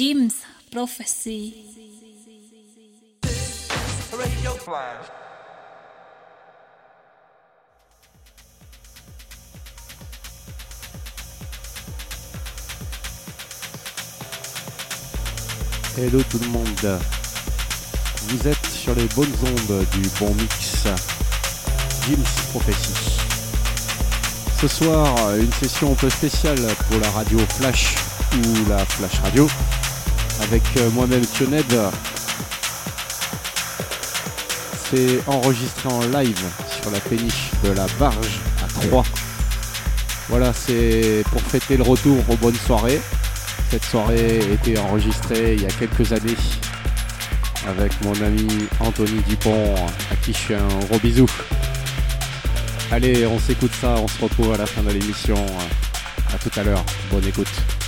Jim's Prophecy. Radio Flash. Hello tout le monde. Vous êtes sur les bonnes ondes du bon mix Jim's Prophecy. Ce soir, une session un peu spéciale pour la radio Flash ou la Flash Radio avec euh, moi-même Tioned. C'est enregistré en live sur la péniche de la Barge à 3. Voilà, c'est pour fêter le retour aux bonnes soirées. Cette soirée était enregistrée il y a quelques années avec mon ami Anthony Dupont, à qui je fais un gros bisou. Allez, on s'écoute ça, on se retrouve à la fin de l'émission. À tout à l'heure, bonne écoute.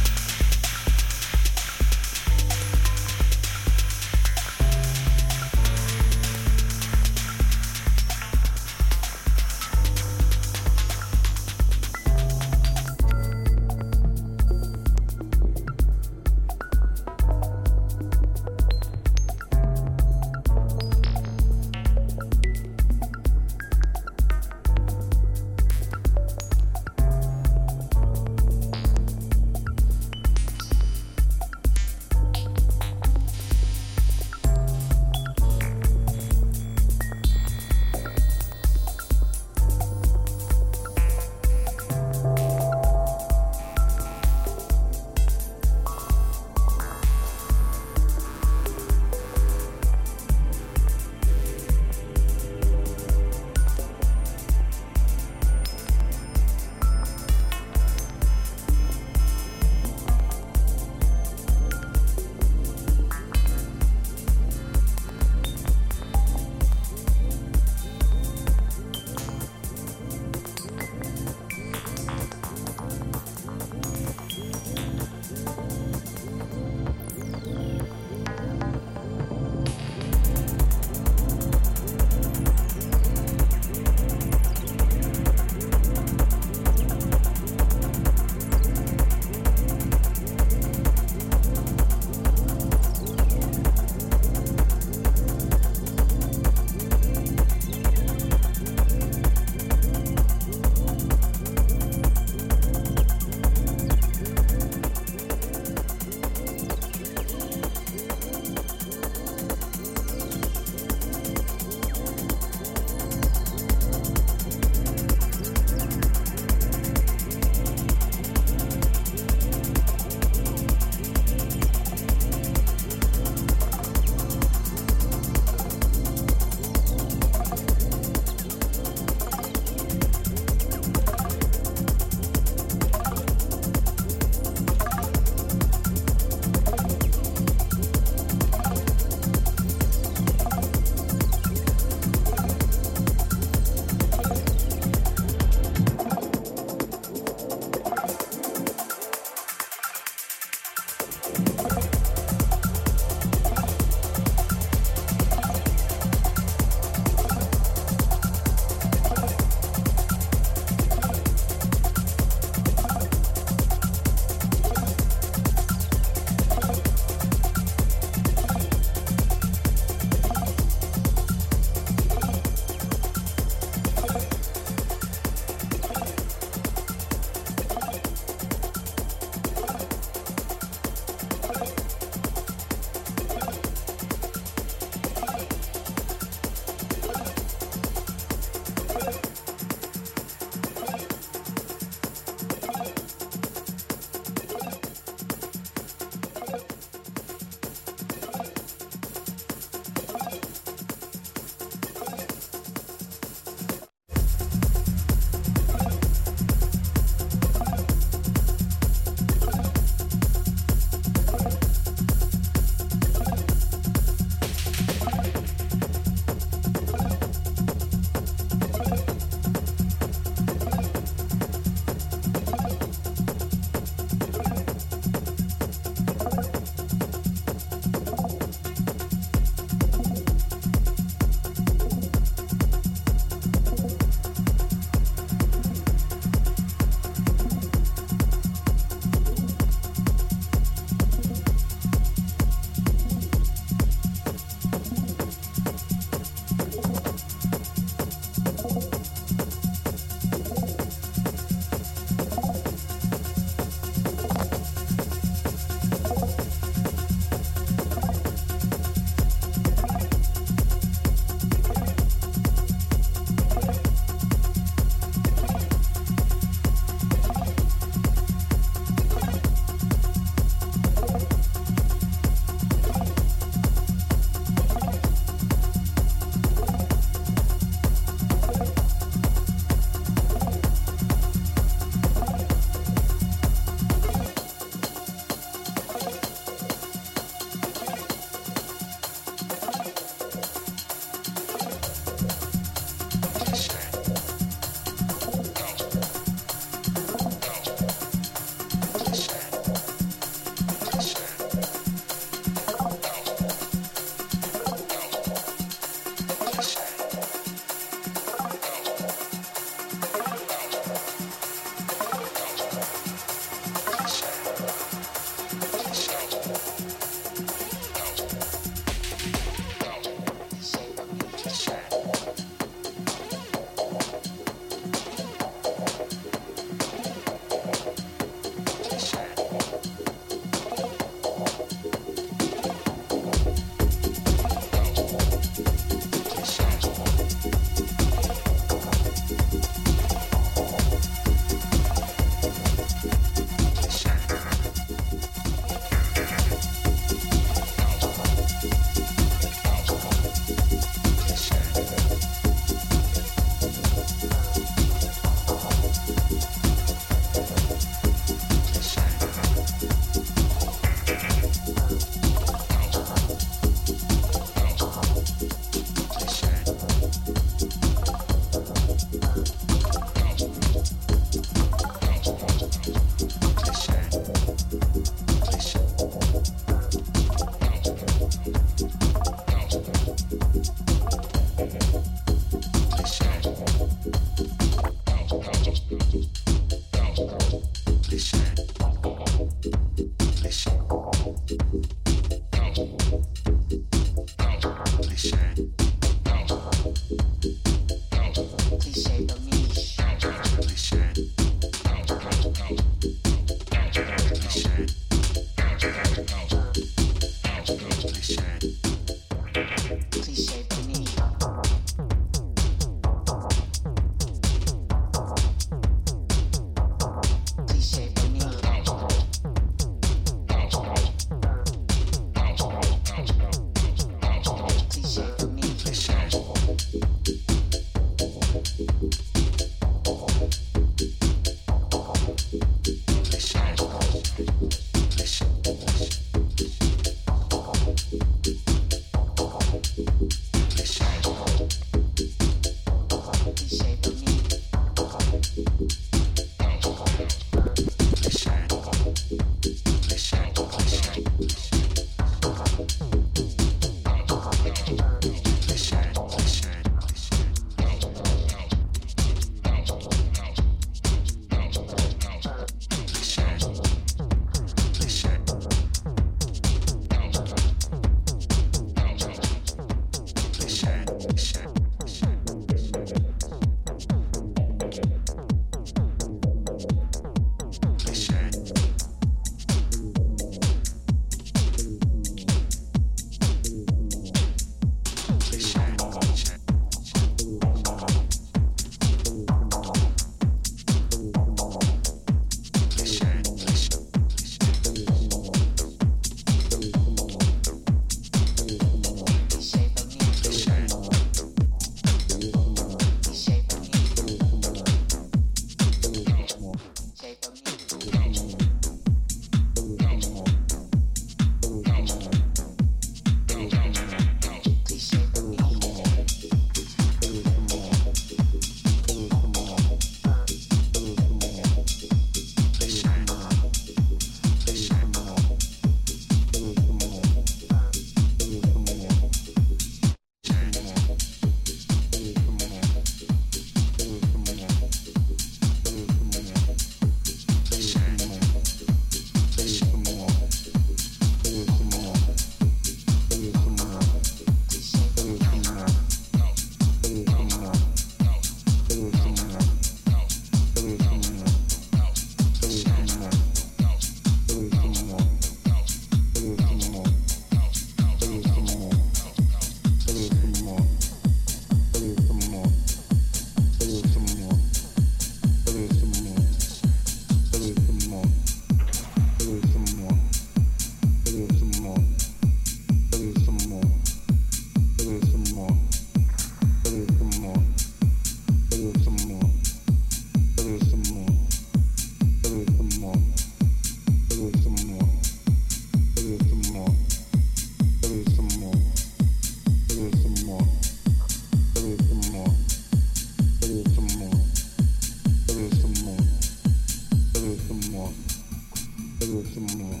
Give me some more.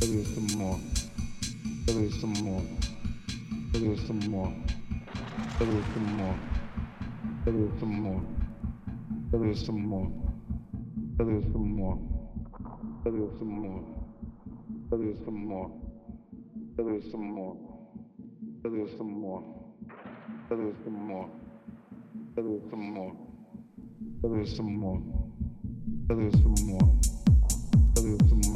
Give me some more. Give me some more. Give me some more. Give me some more. Give me some more. Give me some more. Give me some more. Give me some more. Give me some more. Give me some more. Give me some more. Give me some more. Give me some more. Give me some more. Give me some more with some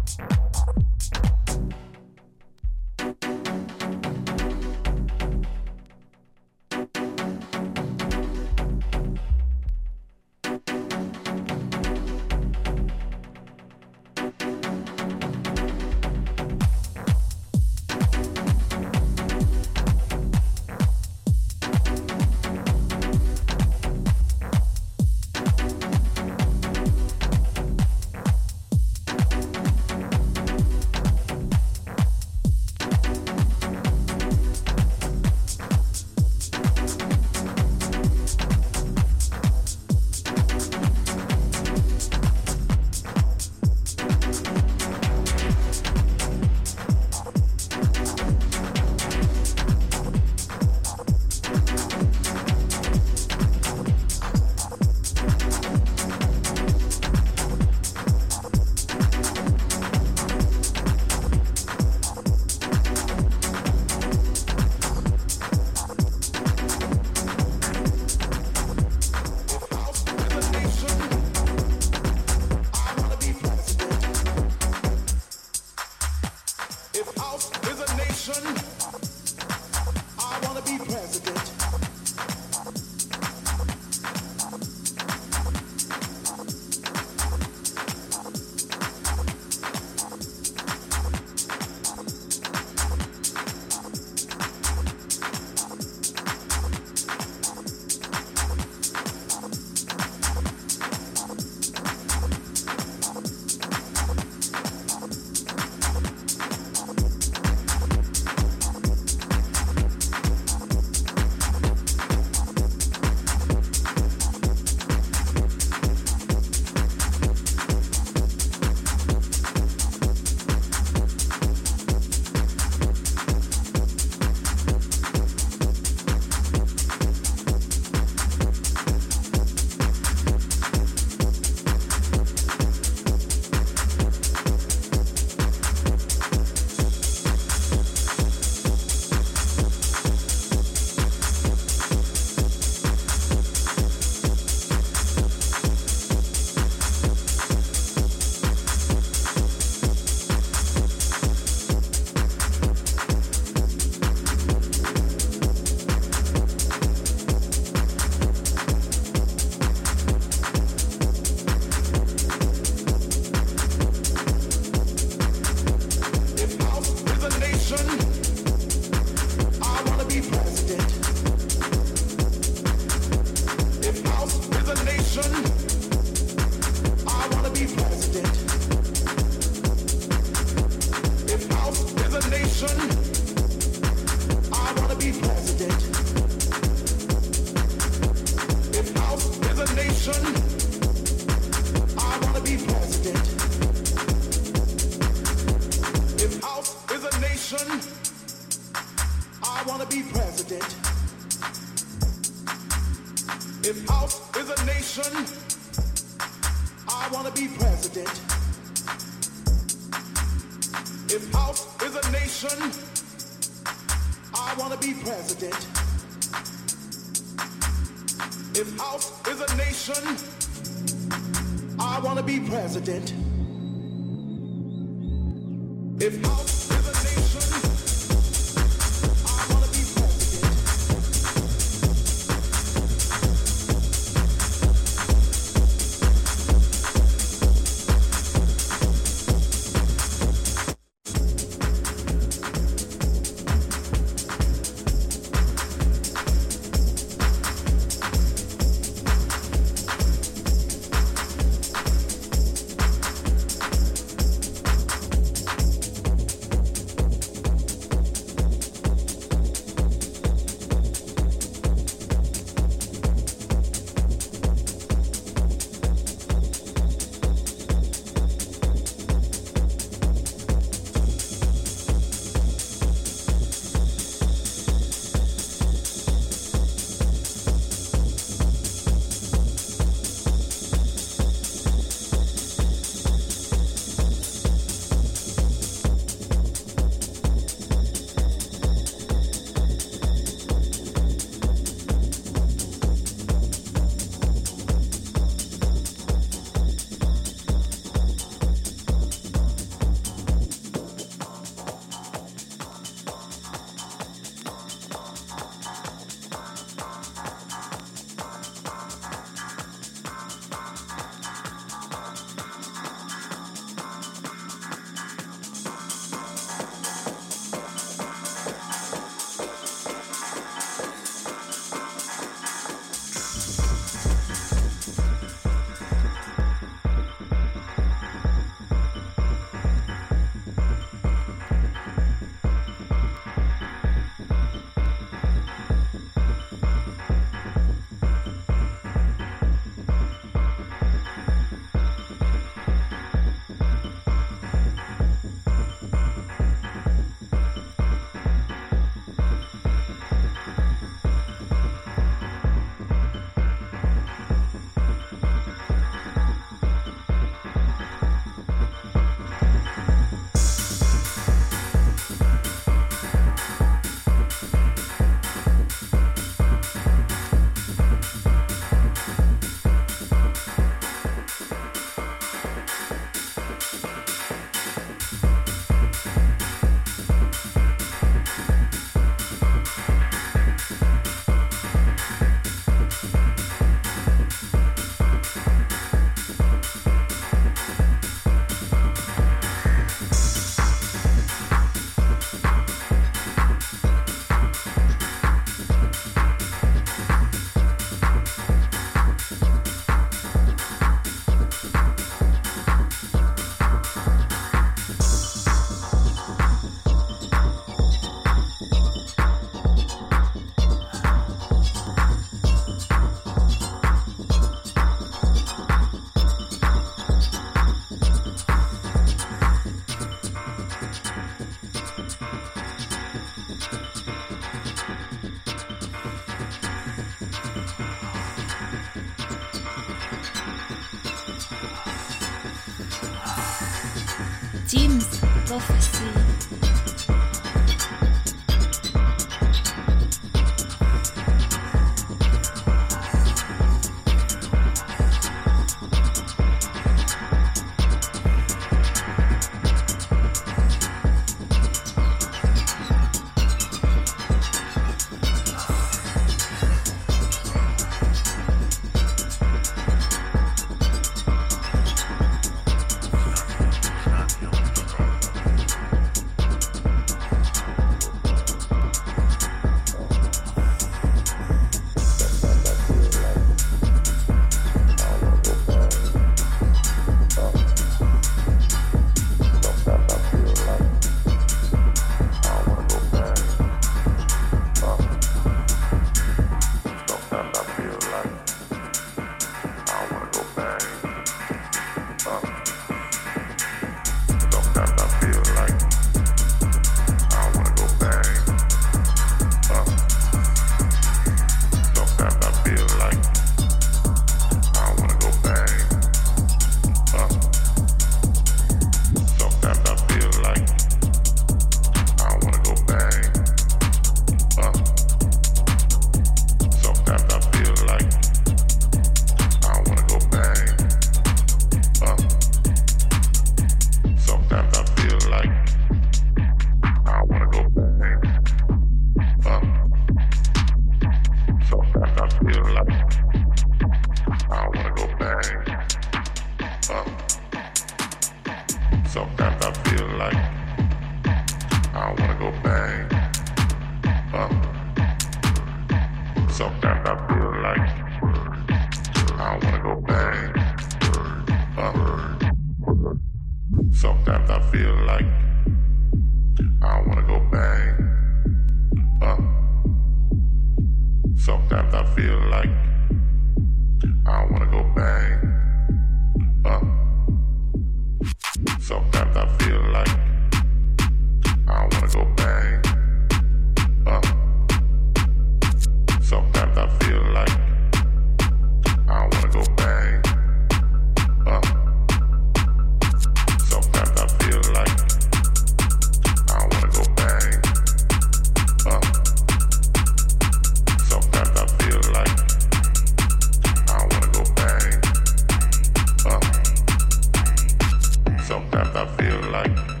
feel like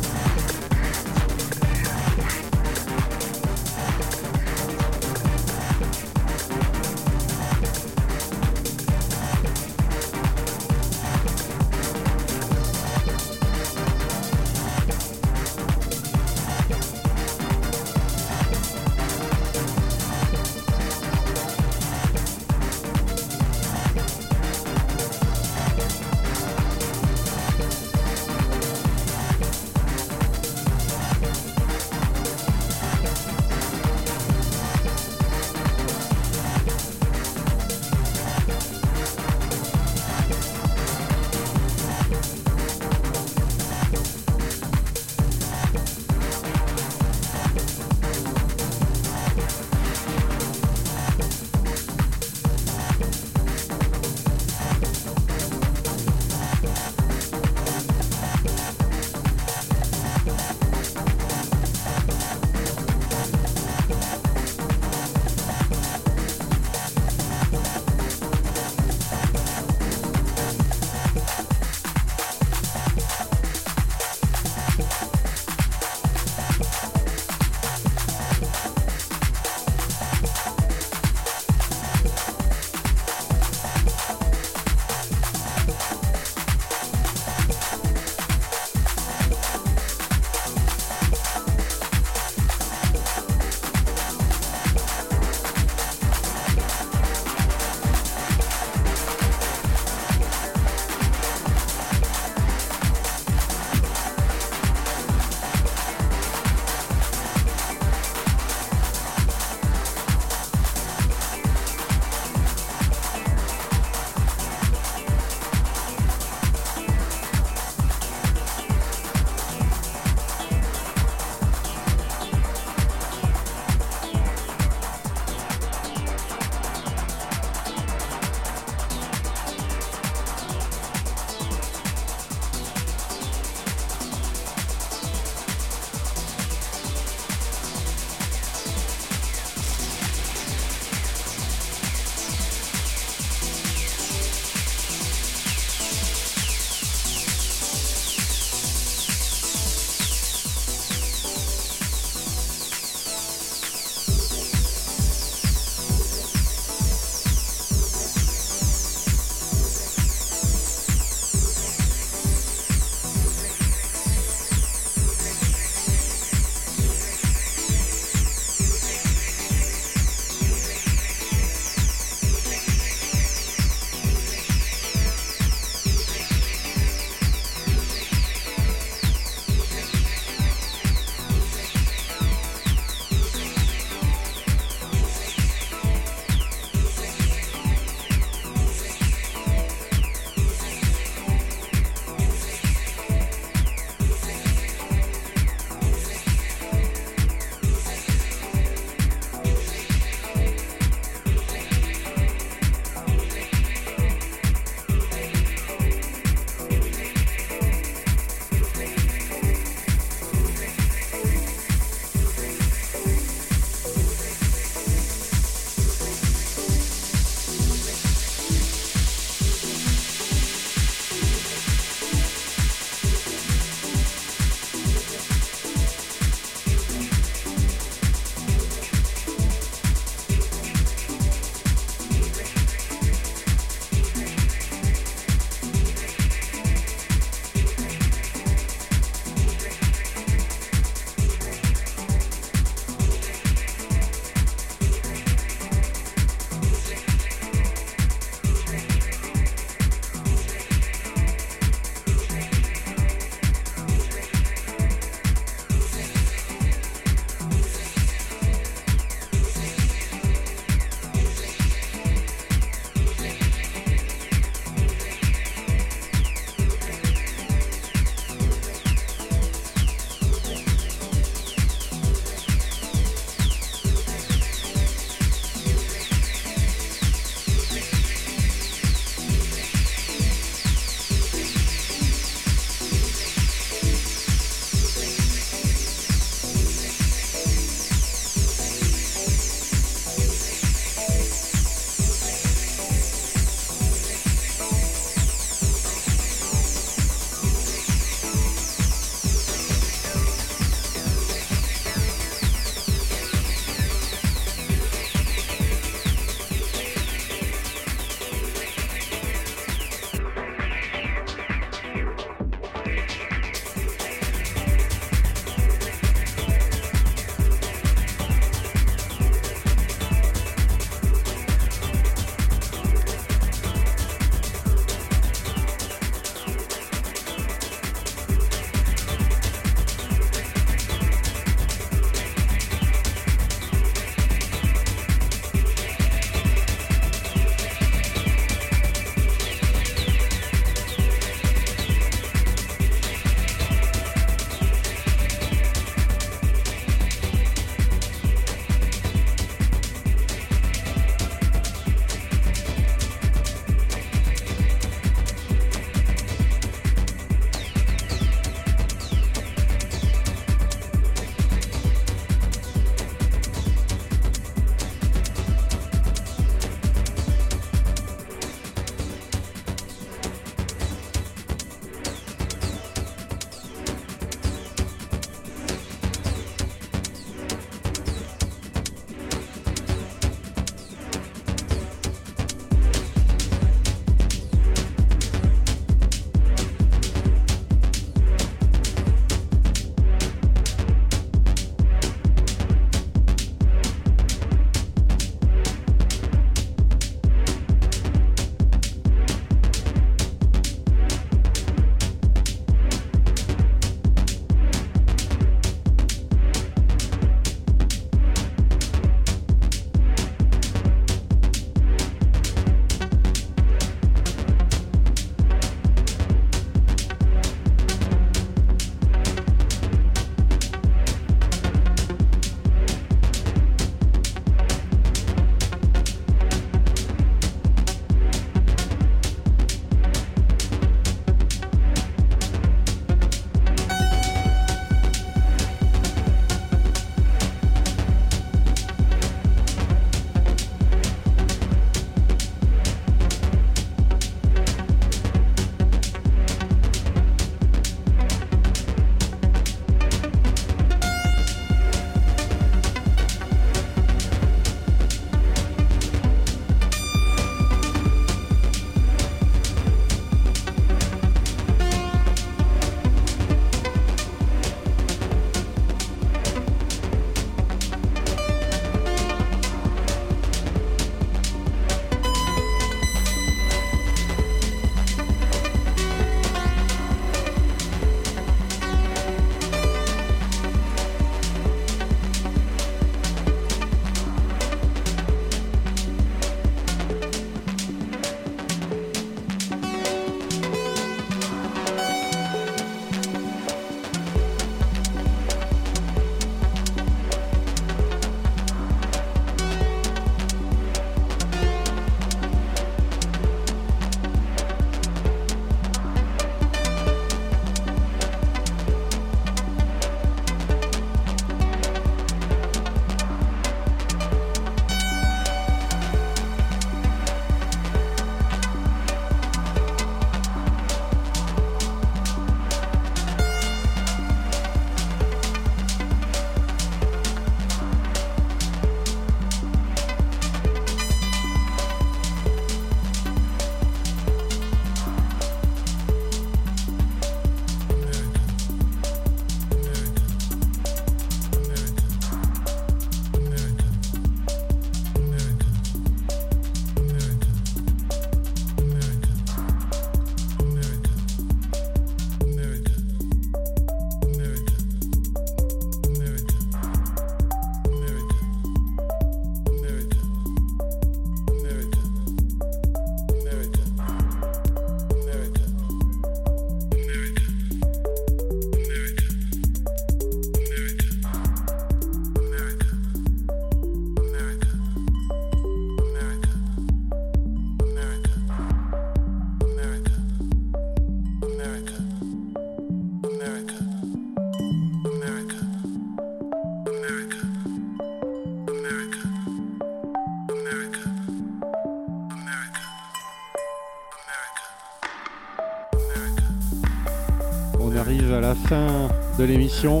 l'émission.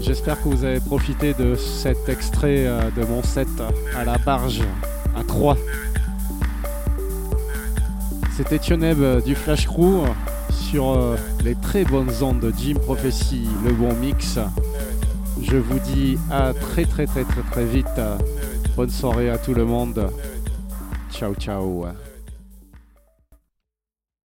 J'espère que vous avez profité de cet extrait euh, de mon set à la barge à 3. C'était Tioneb du Flash Crew sur euh, les très bonnes ondes de Jim Prophecy, le bon mix. Je vous dis à très très très très très vite. Bonne soirée à tout le monde. Ciao ciao.